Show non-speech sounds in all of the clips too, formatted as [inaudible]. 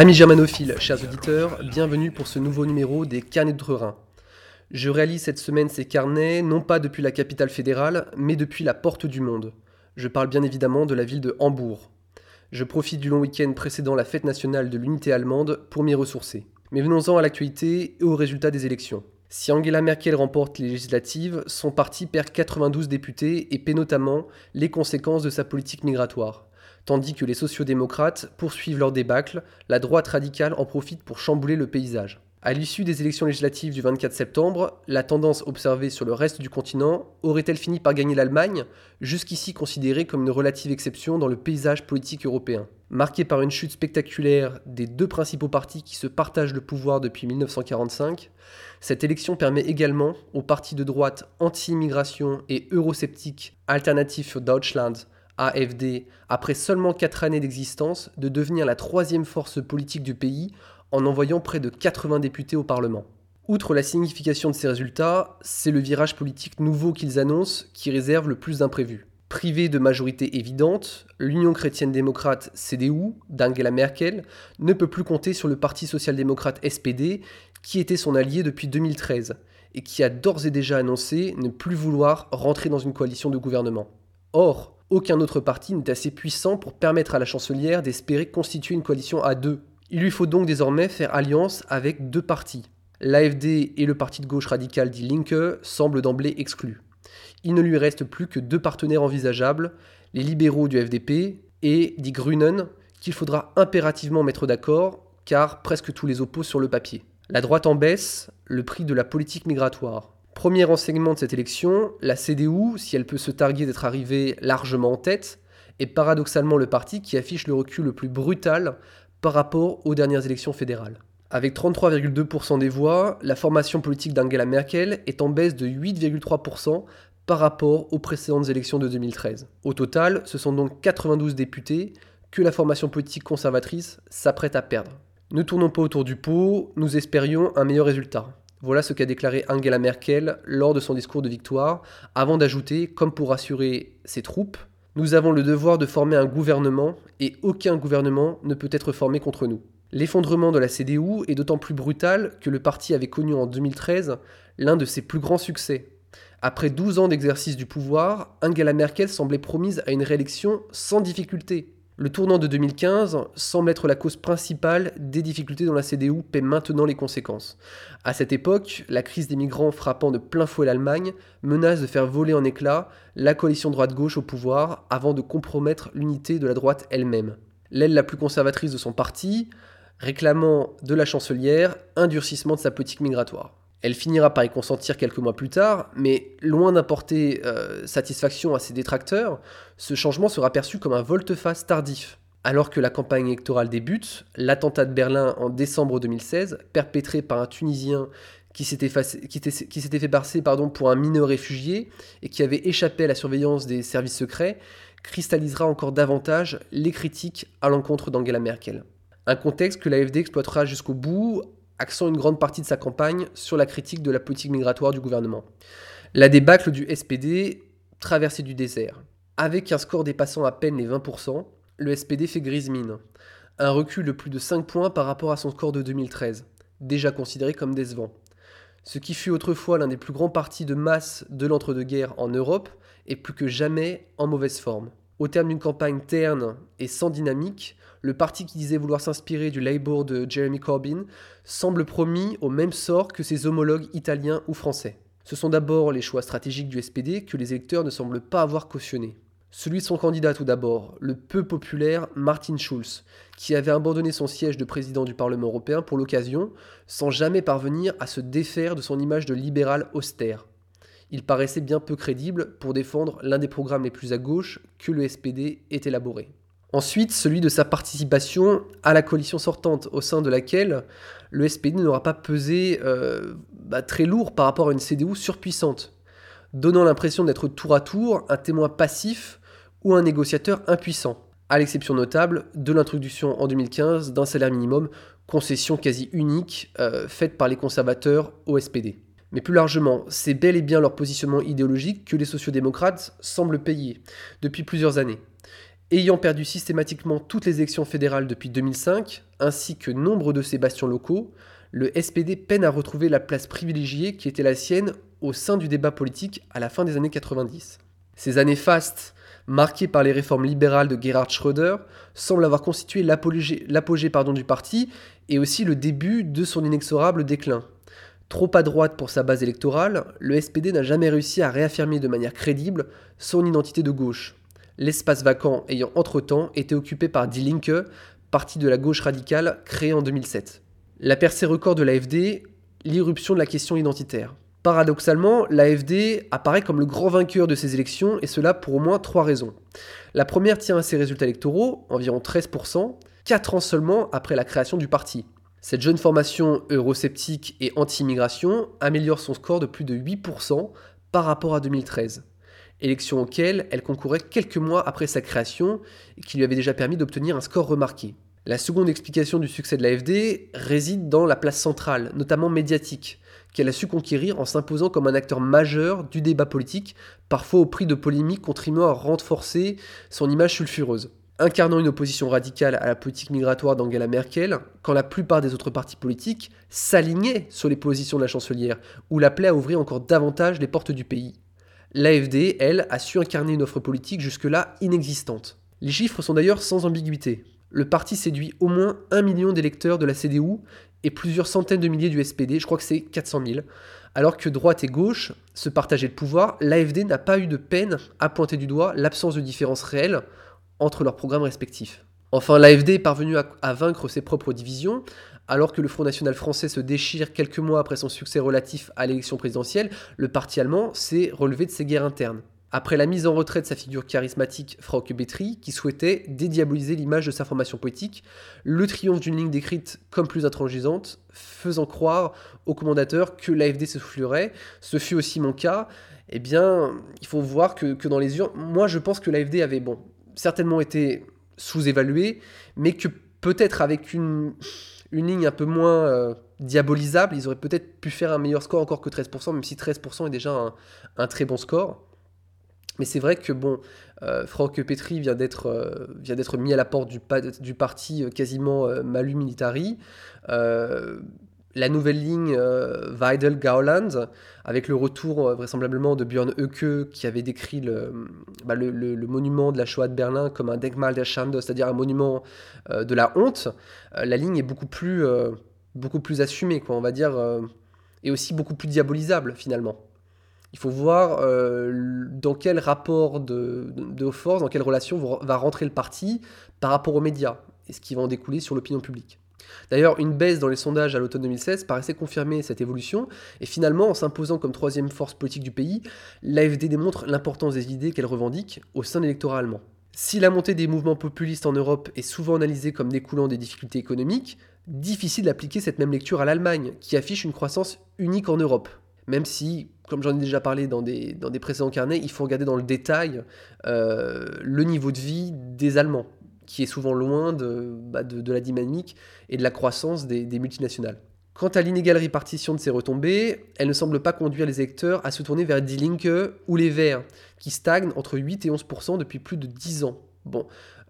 Amis germanophiles, chers auditeurs, bienvenue pour ce nouveau numéro des Carnets d'Outre-Rhin. Je réalise cette semaine ces carnets non pas depuis la capitale fédérale, mais depuis la porte du monde. Je parle bien évidemment de la ville de Hambourg. Je profite du long week-end précédant la fête nationale de l'unité allemande pour m'y ressourcer. Mais venons-en à l'actualité et aux résultats des élections. Si Angela Merkel remporte les législatives, son parti perd 92 députés et paie notamment les conséquences de sa politique migratoire. Tandis que les sociodémocrates poursuivent leur débâcle, la droite radicale en profite pour chambouler le paysage. À l'issue des élections législatives du 24 septembre, la tendance observée sur le reste du continent aurait-elle fini par gagner l'Allemagne, jusqu'ici considérée comme une relative exception dans le paysage politique européen? Marquée par une chute spectaculaire des deux principaux partis qui se partagent le pouvoir depuis 1945, cette élection permet également aux partis de droite anti-immigration et eurosceptiques Alternative für Deutschland, AFD, après seulement 4 années d'existence, de devenir la troisième force politique du pays en envoyant près de 80 députés au Parlement. Outre la signification de ces résultats, c'est le virage politique nouveau qu'ils annoncent qui réserve le plus d'imprévus. Privée de majorité évidente, l'Union chrétienne-démocrate CDU d'Angela Merkel ne peut plus compter sur le Parti social-démocrate SPD qui était son allié depuis 2013 et qui a d'ores et déjà annoncé ne plus vouloir rentrer dans une coalition de gouvernement. Or, aucun autre parti n'est assez puissant pour permettre à la chancelière d'espérer constituer une coalition à deux. Il lui faut donc désormais faire alliance avec deux partis. L'AFD et le parti de gauche radical dit Linke semblent d'emblée exclus. Il ne lui reste plus que deux partenaires envisageables, les libéraux du FDP et Die Grünen, qu'il faudra impérativement mettre d'accord, car presque tous les opposent sur le papier. La droite en baisse, le prix de la politique migratoire. Premier renseignement de cette élection, la CDU, si elle peut se targuer d'être arrivée largement en tête, est paradoxalement le parti qui affiche le recul le plus brutal par rapport aux dernières élections fédérales. Avec 33,2% des voix, la formation politique d'Angela Merkel est en baisse de 8,3% par rapport aux précédentes élections de 2013. Au total, ce sont donc 92 députés que la formation politique conservatrice s'apprête à perdre. Ne tournons pas autour du pot, nous espérions un meilleur résultat. Voilà ce qu'a déclaré Angela Merkel lors de son discours de victoire, avant d'ajouter, comme pour rassurer ses troupes, nous avons le devoir de former un gouvernement et aucun gouvernement ne peut être formé contre nous. L'effondrement de la CDU est d'autant plus brutal que le parti avait connu en 2013 l'un de ses plus grands succès. Après 12 ans d'exercice du pouvoir, Angela Merkel semblait promise à une réélection sans difficulté. Le tournant de 2015 semble être la cause principale des difficultés dont la CDU paie maintenant les conséquences. À cette époque, la crise des migrants frappant de plein fouet l'Allemagne menace de faire voler en éclats la coalition droite-gauche au pouvoir avant de compromettre l'unité de la droite elle-même. L'aile la plus conservatrice de son parti, réclamant de la chancelière un durcissement de sa politique migratoire. Elle finira par y consentir quelques mois plus tard, mais loin d'apporter euh, satisfaction à ses détracteurs, ce changement sera perçu comme un volte-face tardif. Alors que la campagne électorale débute, l'attentat de Berlin en décembre 2016, perpétré par un Tunisien qui s'était fait passer pour un mineur réfugié et qui avait échappé à la surveillance des services secrets, cristallisera encore davantage les critiques à l'encontre d'Angela Merkel. Un contexte que l'AFD exploitera jusqu'au bout axant une grande partie de sa campagne sur la critique de la politique migratoire du gouvernement. La débâcle du SPD, traversée du désert. Avec un score dépassant à peine les 20%, le SPD fait grise mine. Un recul de plus de 5 points par rapport à son score de 2013, déjà considéré comme décevant. Ce qui fut autrefois l'un des plus grands partis de masse de l'entre-deux-guerres en Europe est plus que jamais en mauvaise forme. Au terme d'une campagne terne et sans dynamique, le parti qui disait vouloir s'inspirer du Labour de Jeremy Corbyn semble promis au même sort que ses homologues italiens ou français. Ce sont d'abord les choix stratégiques du SPD que les électeurs ne semblent pas avoir cautionnés. Celui de son candidat tout d'abord, le peu populaire Martin Schulz, qui avait abandonné son siège de président du Parlement européen pour l'occasion, sans jamais parvenir à se défaire de son image de libéral austère. Il paraissait bien peu crédible pour défendre l'un des programmes les plus à gauche que le SPD ait élaboré. Ensuite, celui de sa participation à la coalition sortante, au sein de laquelle le SPD n'aura pas pesé euh, bah, très lourd par rapport à une CDU surpuissante, donnant l'impression d'être tour à tour un témoin passif ou un négociateur impuissant. à l'exception notable de l'introduction en 2015 d'un salaire minimum, concession quasi unique euh, faite par les conservateurs au SPD. Mais plus largement, c'est bel et bien leur positionnement idéologique que les sociodémocrates semblent payer depuis plusieurs années. Ayant perdu systématiquement toutes les élections fédérales depuis 2005, ainsi que nombre de ses bastions locaux, le SPD peine à retrouver la place privilégiée qui était la sienne au sein du débat politique à la fin des années 90. Ces années fastes, marquées par les réformes libérales de Gerhard Schröder, semblent avoir constitué l'apogée du parti et aussi le début de son inexorable déclin. Trop à droite pour sa base électorale, le SPD n'a jamais réussi à réaffirmer de manière crédible son identité de gauche. L'espace vacant ayant entre-temps été occupé par Die Linke, parti de la gauche radicale créé en 2007. La percée record de l'AFD, l'irruption de la question identitaire. Paradoxalement, l'AFD apparaît comme le grand vainqueur de ces élections, et cela pour au moins trois raisons. La première tient à ses résultats électoraux, environ 13%, 4 ans seulement après la création du parti. Cette jeune formation eurosceptique et anti-immigration améliore son score de plus de 8% par rapport à 2013, élection auquel elle concourait quelques mois après sa création et qui lui avait déjà permis d'obtenir un score remarqué. La seconde explication du succès de l'AFD réside dans la place centrale, notamment médiatique, qu'elle a su conquérir en s'imposant comme un acteur majeur du débat politique, parfois au prix de polémiques contribuant à renforcer son image sulfureuse. Incarnant une opposition radicale à la politique migratoire d'Angela Merkel, quand la plupart des autres partis politiques s'alignaient sur les positions de la chancelière ou l'appelaient à ouvrir encore davantage les portes du pays. L'AFD, elle, a su incarner une offre politique jusque-là inexistante. Les chiffres sont d'ailleurs sans ambiguïté le parti séduit au moins un million d'électeurs de la CDU et plusieurs centaines de milliers du SPD, je crois que c'est 400 000. Alors que droite et gauche se partageaient le pouvoir, l'AFD n'a pas eu de peine à pointer du doigt l'absence de différence réelle entre leurs programmes respectifs. Enfin, l'AFD est parvenu à, vaincre ses propres divisions, alors que le Front National français se déchire quelques mois après son succès relatif à l'élection présidentielle, le parti allemand s'est relevé de ses guerres internes. Après la mise en retrait de sa figure charismatique Frauke Betry, qui souhaitait dédiaboliser l'image de sa formation politique, le triomphe d'une ligne décrite comme plus intransigeante, faisant croire aux commandateurs que l'AFD se soufflerait, ce fut aussi mon cas, eh bien, il faut voir que, dans les urnes, moi je pense que l'AFD avait, bon, certainement été sous-évalué, mais que peut-être avec une, une ligne un peu moins euh, diabolisable, ils auraient peut-être pu faire un meilleur score encore que 13%, même si 13% est déjà un très bon score. Mais c'est vrai que bon, euh, Franck Petri vient d'être euh, vient d'être mis à la porte du, du parti quasiment Malu Militari. La nouvelle ligne Weidel Gauland, avec le retour vraisemblablement de Björn Höcke qui avait décrit bah, le, monument de la Shoah de Berlin comme un Denkmal der Schande, c'est-à-dire un monument de la honte. la ligne est beaucoup plus beaucoup plus assumée, quoi, on va dire, et aussi beaucoup plus diabolisable finalement. Il faut voir euh, dans quel rapport de, de, force, dans quelle relation va rentrer le parti par rapport aux médias et ce qui va en découler sur l'opinion publique. D'ailleurs, une baisse dans les sondages à l'automne 2016 paraissait confirmer cette évolution, et finalement, en s'imposant comme troisième force politique du pays, l'AFD démontre l'importance des idées qu'elle revendique au sein de l'électorat allemand. Si la montée des mouvements populistes en Europe est souvent analysée comme découlant des difficultés économiques, difficile d'appliquer cette même lecture à l'Allemagne, qui affiche une croissance unique en Europe. Même si comme j'en ai déjà parlé dans des, précédents carnets, il faut regarder dans le détail euh, le niveau de vie des Allemands, qui est souvent loin de, bah, de, la dynamique et de la croissance des, multinationales. Quant à l'inégale répartition de ces retombées, elle ne semble pas conduire les électeurs à se tourner vers Die Linke ou les Verts, qui stagnent entre 8 et 11% depuis plus de 10 ans. Bon,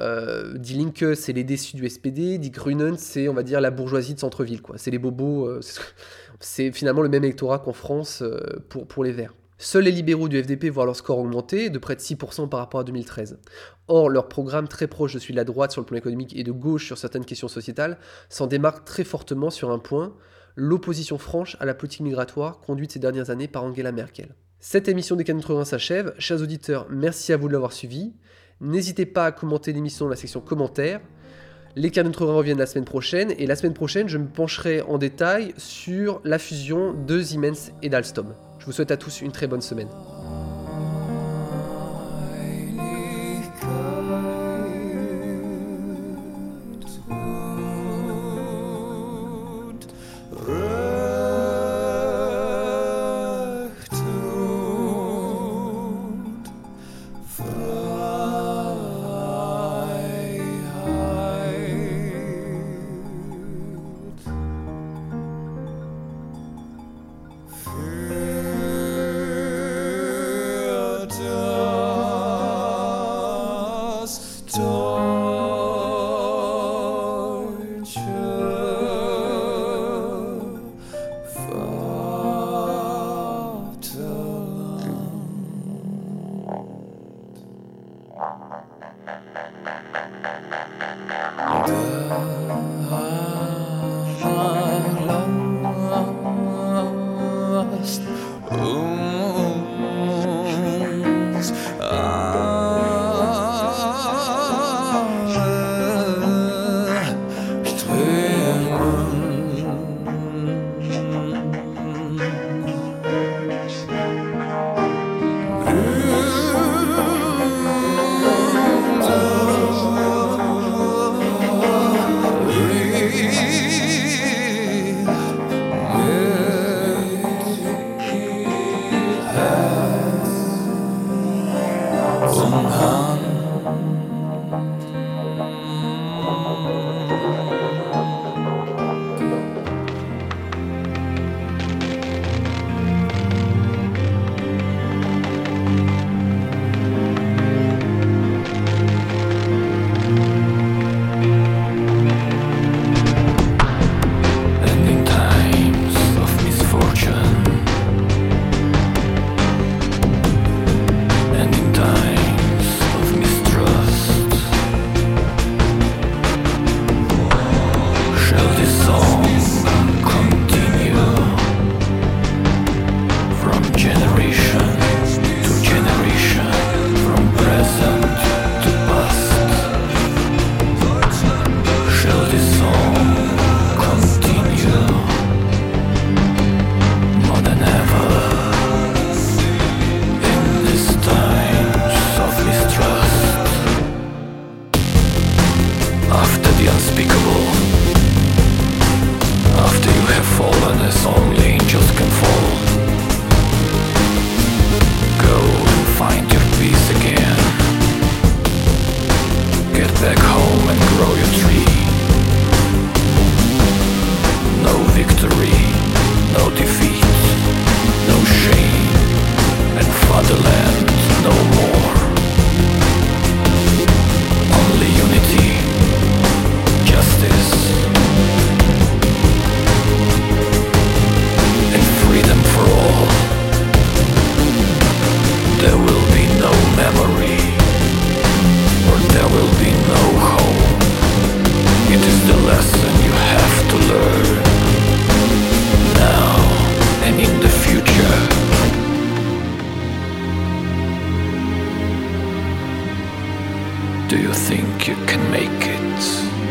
euh, Die Linke, c'est les déçus du SPD, Die Grünen, c'est, on va dire, la bourgeoisie de centre-ville, quoi. C'est les bobos, euh, [laughs] c'est finalement le même électorat qu'en France euh, pour les Verts. Seuls les libéraux du FDP voient leur score augmenter de près de 6% par rapport à 2013. Or, leur programme très proche de celui de la droite sur le plan économique et de gauche sur certaines questions sociétales s'en démarque très fortement sur un point, l'opposition franche à la politique migratoire conduite ces dernières années par Angela Merkel. Cette émission des Cannes s'achève. Chers auditeurs, merci à vous de l'avoir suivi. N'hésitez pas à commenter l'émission dans la section commentaires. Les cas de reviennent la semaine prochaine, et la semaine prochaine, je me pencherai en détail sur la fusion de Siemens et d'Alstom. Je vous souhaite à tous une très bonne semaine. Ah. the unspeakable. After you have fallen, as only angels Do you think you can make it?